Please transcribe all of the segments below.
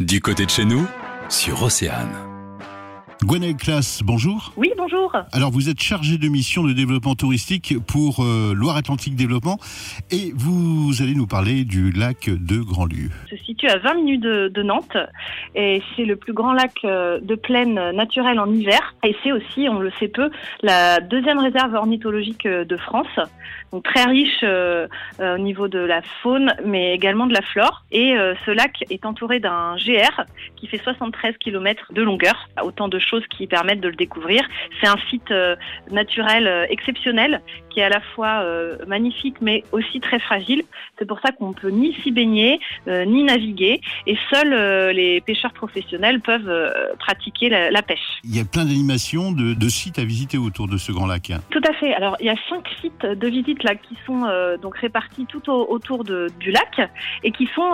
Du côté de chez nous, sur Océane. Gwenaëlle Classe, bonjour. Oui, bonjour. Alors vous êtes chargé de mission de développement touristique pour euh, Loire-Atlantique Développement et vous allez nous parler du lac de Grandlieu. Se situe à 20 minutes de, de Nantes et c'est le plus grand lac euh, de plaine naturelle en hiver et c'est aussi, on le sait peu, la deuxième réserve ornithologique euh, de France. Donc très riche euh, au niveau de la faune mais également de la flore et ce lac est entouré d'un GR qui fait 73 km de longueur, autant de choses qui permettent de le découvrir. C'est un site naturel exceptionnel qui est à la fois euh, magnifique mais aussi très fragile. C'est pour ça qu'on peut ni s'y baigner euh, ni naviguer et seuls euh, les pêcheurs professionnels peuvent pratiquer la, la pêche. Il y a plein d'animations, de, de sites à visiter autour de ce grand lac. Tout à fait. Alors il y a cinq sites de visite là qui sont donc répartis tout au- autour de- du lac et qui sont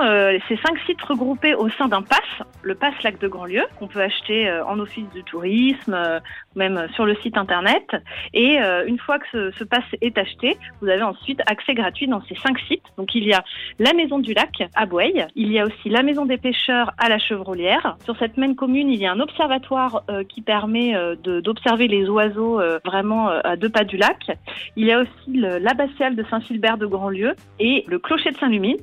ces cinq sites regroupés au sein d'un pass, le pass lac de Grandlieu qu'on peut acheter en office du tourisme, même sur le site internet. Et une fois que ce, ce pass est acheté, vous avez ensuite accès gratuit dans ces cinq sites. Donc il y a la maison du lac à Boueil, il y a aussi la maison des pêcheurs à la Chevrolière. Sur cette même commune, il y a un observatoire euh, qui permet euh, d'observer les oiseaux euh, vraiment à deux pas du lac. Il y a aussi le- l'abbatiale de Saint-Philbert de Grandlieu et le clocher de Saint-Lumine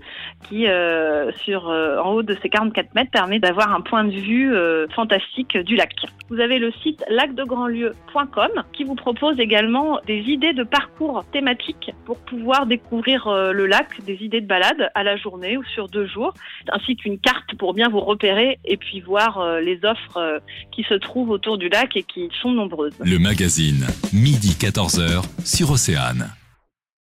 qui, en haut de ces 44 mètres, permet d'avoir un point de vue fantastique du lac. Vous avez le site lacdegrandlieu.com qui vous propose également des idées de parcours thématiques pour pouvoir découvrir euh, le lac, des idées de balade à la journée ou sur deux jours, ainsi qu'une carte pour bien vous repérer et puis voir euh, les offres euh, qui se trouvent autour du lac et qui sont nombreuses. Le magazine, midi 14h, sur Océane.